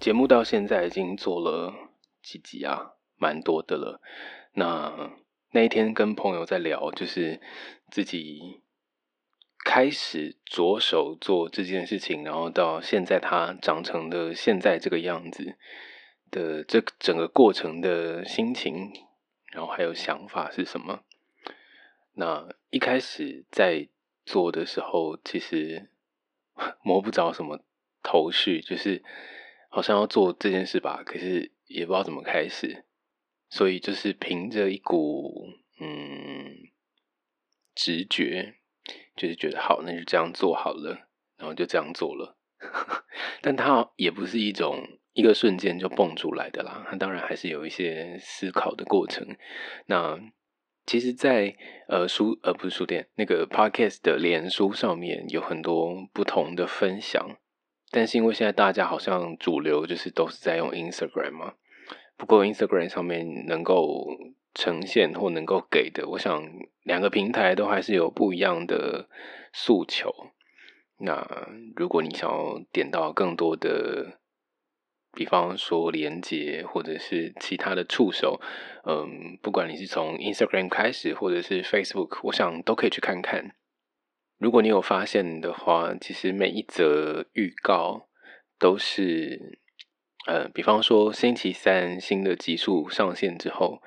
节目到现在已经做了几集啊，蛮多的了。那那一天跟朋友在聊，就是自己开始着手做这件事情，然后到现在它长成的现在这个样子的这整个过程的心情，然后还有想法是什么？那一开始在做的时候，其实 摸不着什么头绪，就是好像要做这件事吧，可是也不知道怎么开始。所以就是凭着一股嗯直觉，就是觉得好，那就这样做好了，然后就这样做了。但它也不是一种一个瞬间就蹦出来的啦，它当然还是有一些思考的过程。那其实，在呃书呃不是书店那个 podcast 的脸书上面有很多不同的分享，但是因为现在大家好像主流就是都是在用 Instagram 嘛。不过，Instagram 上面能够呈现或能够给的，我想两个平台都还是有不一样的诉求。那如果你想要点到更多的，比方说连接或者是其他的触手，嗯，不管你是从 Instagram 开始或者是 Facebook，我想都可以去看看。如果你有发现的话，其实每一则预告都是。呃，比方说星期三新的集数上线之后，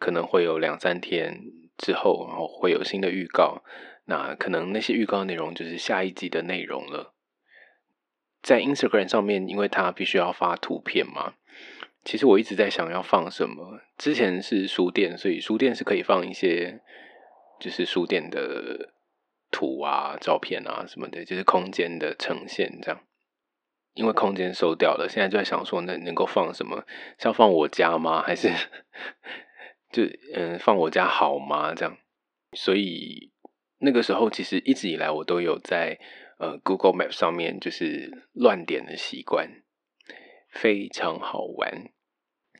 可能会有两三天之后，然后会有新的预告。那可能那些预告内容就是下一集的内容了。在 Instagram 上面，因为它必须要发图片嘛，其实我一直在想要放什么。之前是书店，所以书店是可以放一些就是书店的图啊、照片啊什么的，就是空间的呈现这样。因为空间收掉了，现在就在想说，能能够放什么？是要放我家吗？还是就嗯，放我家好吗？这样，所以那个时候其实一直以来我都有在呃 Google Map 上面就是乱点的习惯，非常好玩。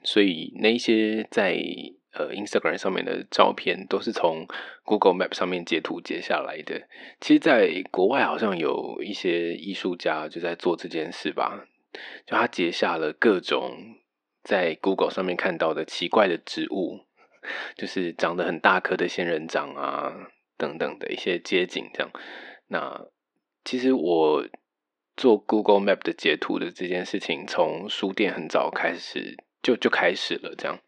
所以那些在呃，Instagram 上面的照片都是从 Google Map 上面截图截下来的。其实，在国外好像有一些艺术家就在做这件事吧，就他截下了各种在 Google 上面看到的奇怪的植物，就是长得很大颗的仙人掌啊等等的一些街景这样。那其实我做 Google Map 的截图的这件事情，从书店很早开始就就开始了这样。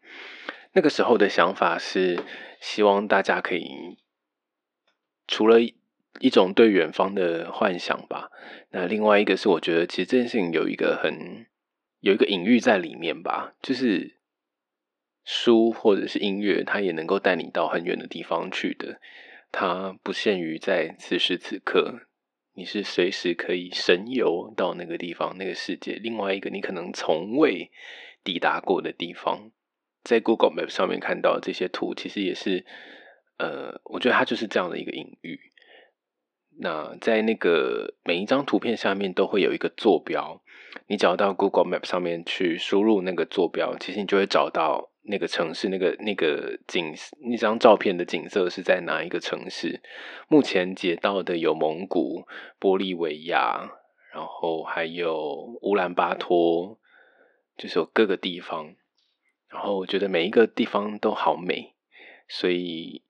那个时候的想法是希望大家可以除了一种对远方的幻想吧，那另外一个是我觉得其实这件事情有一个很有一个隐喻在里面吧，就是书或者是音乐，它也能够带你到很远的地方去的，它不限于在此时此刻，你是随时可以神游到那个地方、那个世界，另外一个你可能从未抵达过的地方。在 Google Map 上面看到这些图，其实也是，呃，我觉得它就是这样的一个隐喻。那在那个每一张图片下面都会有一个坐标，你只要到 Google Map 上面去输入那个坐标，其实你就会找到那个城市、那个那个景、那张照片的景色是在哪一个城市。目前截到的有蒙古、玻利维亚，然后还有乌兰巴托，就是有各个地方。然后我觉得每一个地方都好美，所以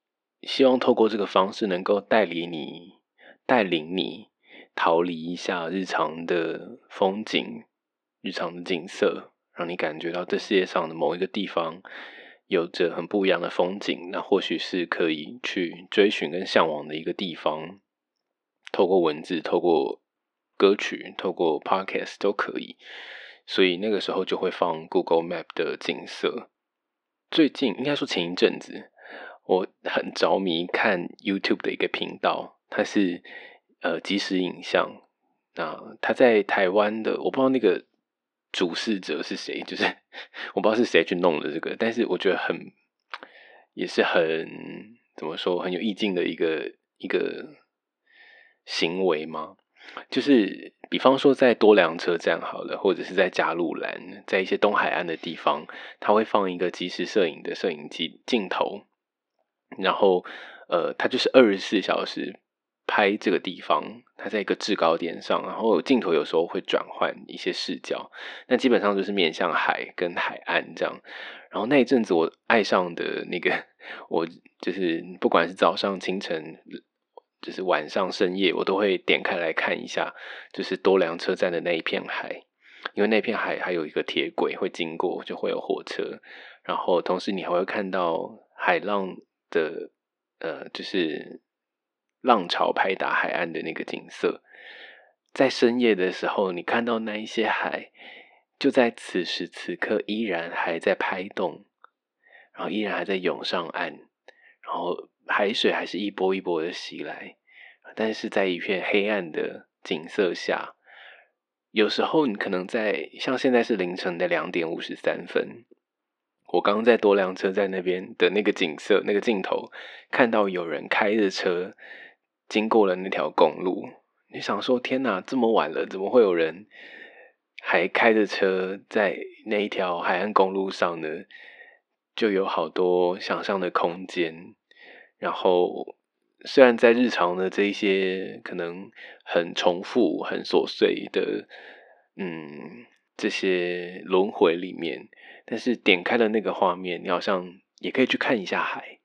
希望透过这个方式能够带领你、带领你逃离一下日常的风景、日常的景色，让你感觉到这世界上的某一个地方有着很不一样的风景。那或许是可以去追寻跟向往的一个地方。透过文字、透过歌曲、透过 Podcast 都可以。所以那个时候就会放 Google Map 的景色。最近应该说前一阵子，我很着迷看 YouTube 的一个频道，它是呃即时影像。那他在台湾的，我不知道那个主事者是谁，就是 我不知道是谁去弄的这个，但是我觉得很也是很怎么说很有意境的一个一个行为吗？就是比方说在多良车站好了，或者是在加路兰，在一些东海岸的地方，他会放一个即时摄影的摄影机镜头，然后呃，它就是二十四小时拍这个地方，它在一个制高点上，然后镜头有时候会转换一些视角，那基本上就是面向海跟海岸这样。然后那一阵子我爱上的那个，我就是不管是早上、清晨，就是晚上、深夜，我都会点开来看一下，就是多良车站的那一片海，因为那片海还有一个铁轨会经过，就会有火车，然后同时你还会看到海浪的，呃，就是。浪潮拍打海岸的那个景色，在深夜的时候，你看到那一些海，就在此时此刻依然还在拍动，然后依然还在涌上岸，然后海水还是一波一波的袭来，但是在一片黑暗的景色下，有时候你可能在像现在是凌晨的两点五十三分，我刚刚在多辆车在那边的那个景色那个镜头，看到有人开着车。经过了那条公路，你想说天哪，这么晚了，怎么会有人还开着车在那一条海岸公路上呢？就有好多想象的空间。然后，虽然在日常的这一些可能很重复、很琐碎的，嗯，这些轮回里面，但是点开了那个画面，你好像也可以去看一下海，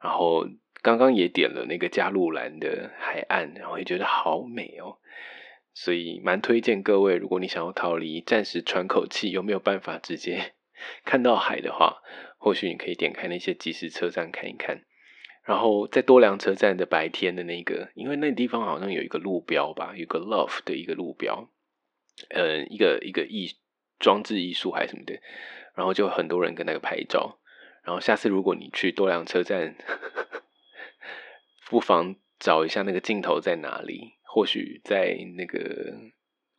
然后。刚刚也点了那个加路兰的海岸，然后也觉得好美哦，所以蛮推荐各位，如果你想要逃离，暂时喘口气，有没有办法直接 看到海的话，或许你可以点开那些即时车站看一看。然后在多良车站的白天的那个，因为那地方好像有一个路标吧，有个 Love 的一个路标，呃，一个一个艺装置艺术还是什么的，然后就很多人跟那个拍照。然后下次如果你去多良车站，不妨找一下那个镜头在哪里，或许在那个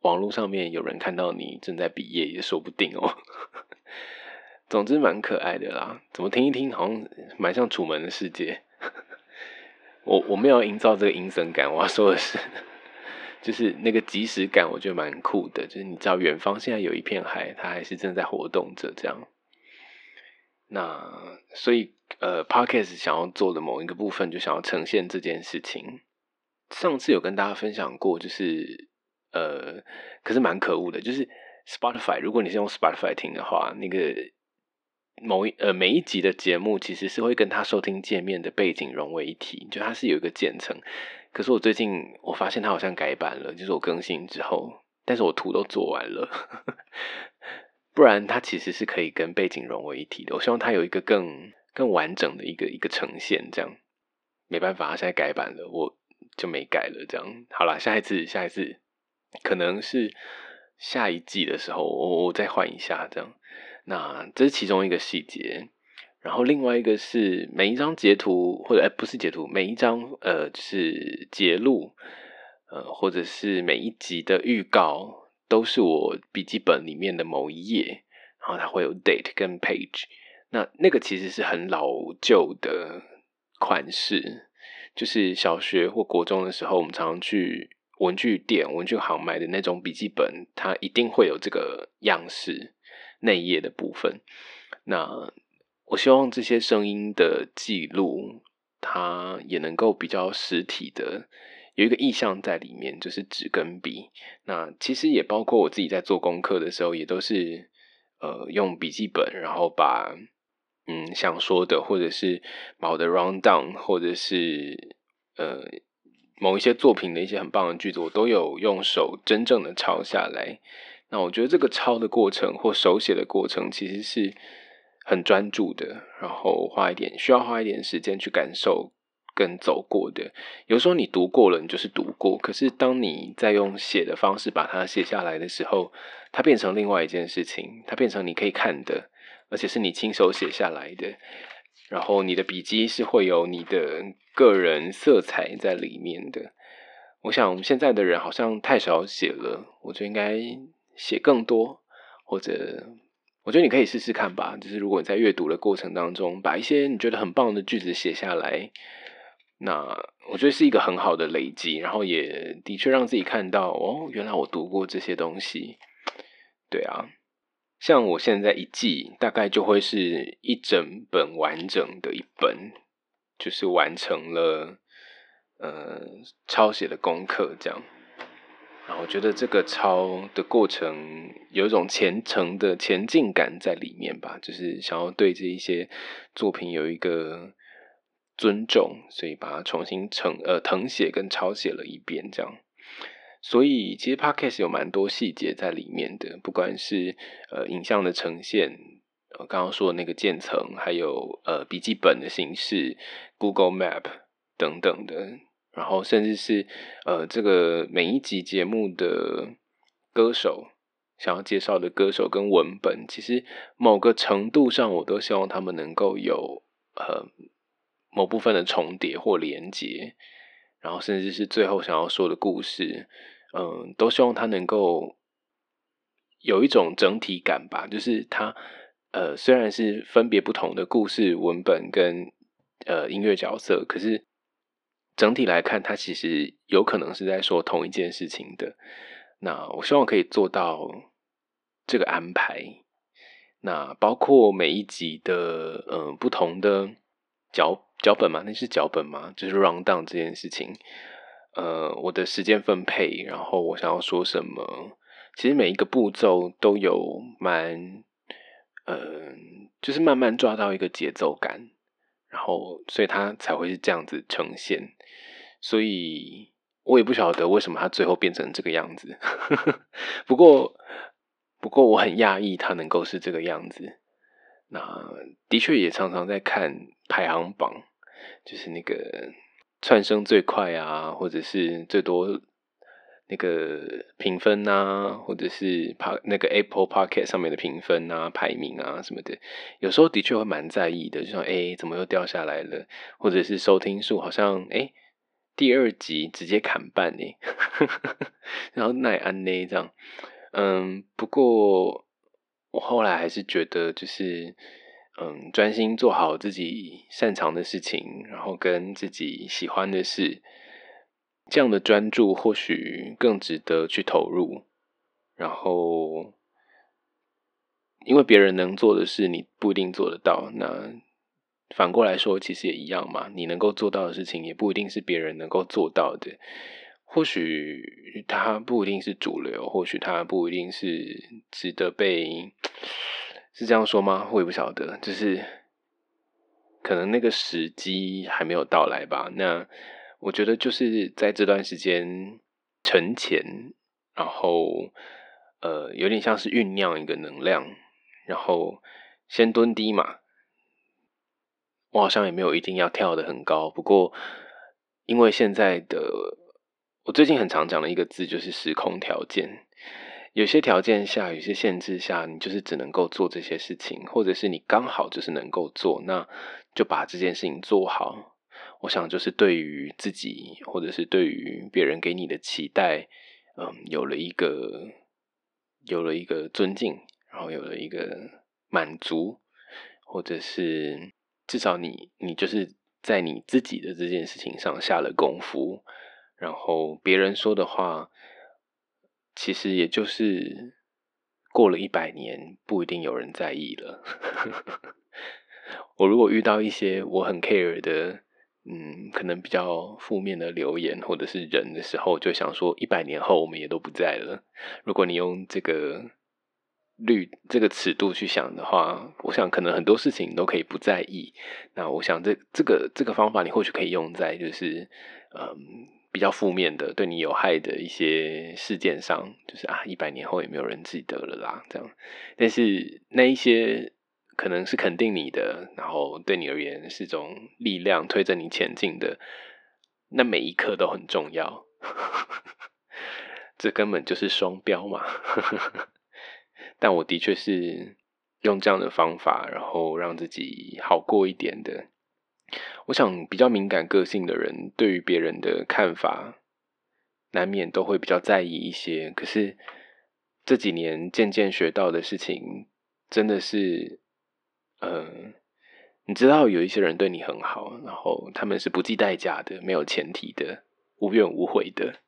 网络上面有人看到你正在毕业也说不定哦。总之蛮可爱的啦，怎么听一听好像蛮像楚门的世界。我我没有营造这个阴森感，我要说的是，就是那个即时感，我觉得蛮酷的。就是你知道远方现在有一片海，它还是正在活动着这样。那所以。呃，Podcast 想要做的某一个部分，就想要呈现这件事情。上次有跟大家分享过，就是呃，可是蛮可恶的，就是 Spotify，如果你是用 Spotify 听的话，那个某一呃每一集的节目，其实是会跟他收听界面的背景融为一体，就它是有一个渐层。可是我最近我发现它好像改版了，就是我更新之后，但是我图都做完了，不然它其实是可以跟背景融为一体的。我希望它有一个更。更完整的一个一个呈现，这样没办法，现在改版了，我就没改了。这样好了，下一次下一次可能是下一季的时候，我我再换一下。这样，那这是其中一个细节。然后另外一个是每一张截图或者哎不是截图，每一张呃就是截录呃或者是每一集的预告都是我笔记本里面的某一页，然后它会有 date 跟 page。那那个其实是很老旧的款式，就是小学或国中的时候，我们常常去文具店、文具行买的那种笔记本，它一定会有这个样式内页的部分。那我希望这些声音的记录，它也能够比较实体的有一个意象在里面，就是纸跟笔。那其实也包括我自己在做功课的时候，也都是呃用笔记本，然后把。嗯，想说的，或者是把我的 round down，或者是呃某一些作品的一些很棒的句子，我都有用手真正的抄下来。那我觉得这个抄的过程或手写的过程，其实是很专注的，然后花一点需要花一点时间去感受跟走过的。有时候你读过了，你就是读过；可是当你在用写的方式把它写下来的时候，它变成另外一件事情，它变成你可以看的。而且是你亲手写下来的，然后你的笔记是会有你的个人色彩在里面的。我想我们现在的人好像太少写了，我觉得应该写更多，或者我觉得你可以试试看吧。就是如果你在阅读的过程当中，把一些你觉得很棒的句子写下来，那我觉得是一个很好的累积，然后也的确让自己看到哦，原来我读过这些东西。对啊。像我现在一季大概就会是一整本完整的一本，就是完成了呃抄写的功课这样。我觉得这个抄的过程有一种虔诚的前进感在里面吧，就是想要对这一些作品有一个尊重，所以把它重新誊呃誊写跟抄写了一遍这样。所以其实 podcast 有蛮多细节在里面的，不管是呃影像的呈现，呃刚刚说的那个渐层，还有呃笔记本的形式、Google Map 等等的。然后，甚至是呃，这个每一集节目的歌手想要介绍的歌手跟文本，其实某个程度上，我都希望他们能够有呃某部分的重叠或连接。然后，甚至是最后想要说的故事，嗯，都希望他能够有一种整体感吧。就是他呃，虽然是分别不同的故事文本跟呃音乐角色，可是。整体来看，它其实有可能是在说同一件事情的。那我希望可以做到这个安排。那包括每一集的嗯不同的脚脚本嘛，那是脚本嘛，就是 round down 这件事情。呃，我的时间分配，然后我想要说什么，其实每一个步骤都有蛮嗯，就是慢慢抓到一个节奏感。然后，所以它才会是这样子呈现。所以我也不晓得为什么他最后变成这个样子。不过，不过我很讶异他能够是这个样子。那的确也常常在看排行榜，就是那个窜升最快啊，或者是最多。那个评分呐，或者是帕那个 Apple Podcast 上面的评分啊、排名啊什么的，有时候的确会蛮在意的，就像哎，怎么又掉下来了？或者是收听数好像哎，第二集直接砍半呢，然后奈安呢这样，嗯，不过我后来还是觉得，就是嗯，专心做好自己擅长的事情，然后跟自己喜欢的事。这样的专注或许更值得去投入，然后，因为别人能做的事，你不一定做得到。那反过来说，其实也一样嘛。你能够做到的事情，也不一定是别人能够做到的。或许他不一定是主流，或许他不一定是值得被，是这样说吗？我也不晓得，就是可能那个时机还没有到来吧。那。我觉得就是在这段时间沉潜，然后呃，有点像是酝酿一个能量，然后先蹲低嘛。我好像也没有一定要跳的很高，不过因为现在的我最近很常讲的一个字就是时空条件，有些条件下，有些限制下，你就是只能够做这些事情，或者是你刚好就是能够做，那就把这件事情做好。我想，就是对于自己，或者是对于别人给你的期待，嗯，有了一个，有了一个尊敬，然后有了一个满足，或者是至少你，你就是在你自己的这件事情上下了功夫，然后别人说的话，其实也就是过了一百年，不一定有人在意了。我如果遇到一些我很 care 的。嗯，可能比较负面的留言或者是人的时候，就想说一百年后我们也都不在了。如果你用这个率、这个尺度去想的话，我想可能很多事情都可以不在意。那我想这这个这个方法，你或许可以用在就是嗯比较负面的、对你有害的一些事件上，就是啊一百年后也没有人记得了啦，这样。但是那一些。可能是肯定你的，然后对你而言是种力量推着你前进的，那每一刻都很重要。这根本就是双标嘛。但我的确是用这样的方法，然后让自己好过一点的。我想比较敏感个性的人，对于别人的看法，难免都会比较在意一些。可是这几年渐渐学到的事情，真的是。嗯，你知道有一些人对你很好，然后他们是不计代价的、没有前提的、无怨无悔的，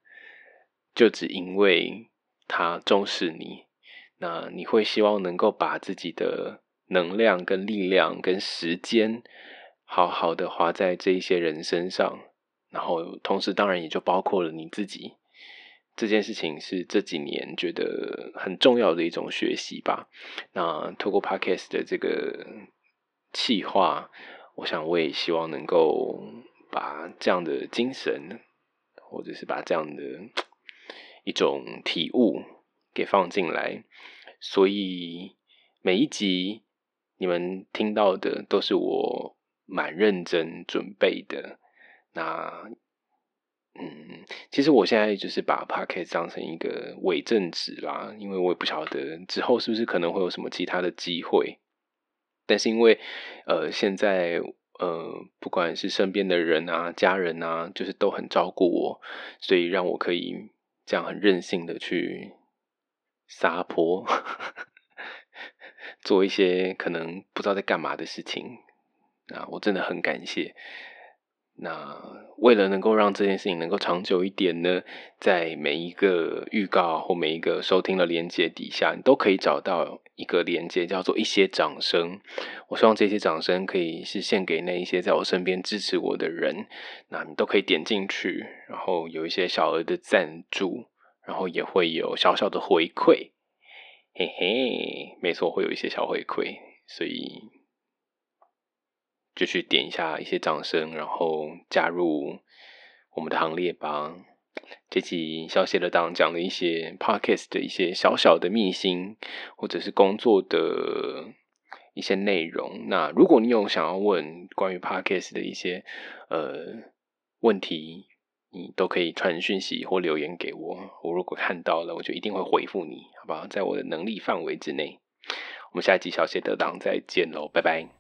就只因为他重视你。那你会希望能够把自己的能量、跟力量、跟时间，好好的花在这一些人身上，然后同时当然也就包括了你自己。这件事情是这几年觉得很重要的一种学习吧。那透过 Podcast 的这个企划，我想我也希望能够把这样的精神，或者是把这样的一种体悟给放进来。所以每一集你们听到的都是我蛮认真准备的。那。嗯，其实我现在就是把 p o c k e t 当成一个伪正职啦，因为我也不晓得之后是不是可能会有什么其他的机会。但是因为呃现在呃不管是身边的人啊、家人啊，就是都很照顾我，所以让我可以这样很任性的去撒泼，做一些可能不知道在干嘛的事情啊，我真的很感谢。那为了能够让这件事情能够长久一点呢，在每一个预告或每一个收听的连接底下，你都可以找到一个连接，叫做一些掌声。我希望这些掌声可以是献给那一些在我身边支持我的人。那你都可以点进去，然后有一些小额的赞助，然后也会有小小的回馈。嘿嘿，没错，会有一些小回馈，所以。就去点一下一些掌声，然后加入我们的行列吧。这期小写的党讲了一些 podcast 的一些小小的秘辛，或者是工作的一些内容。那如果你有想要问关于 podcast 的一些呃问题，你都可以传讯息或留言给我。我如果看到了，我就一定会回复你，好不好？在我的能力范围之内。我们下一集小写的党再见喽，拜拜。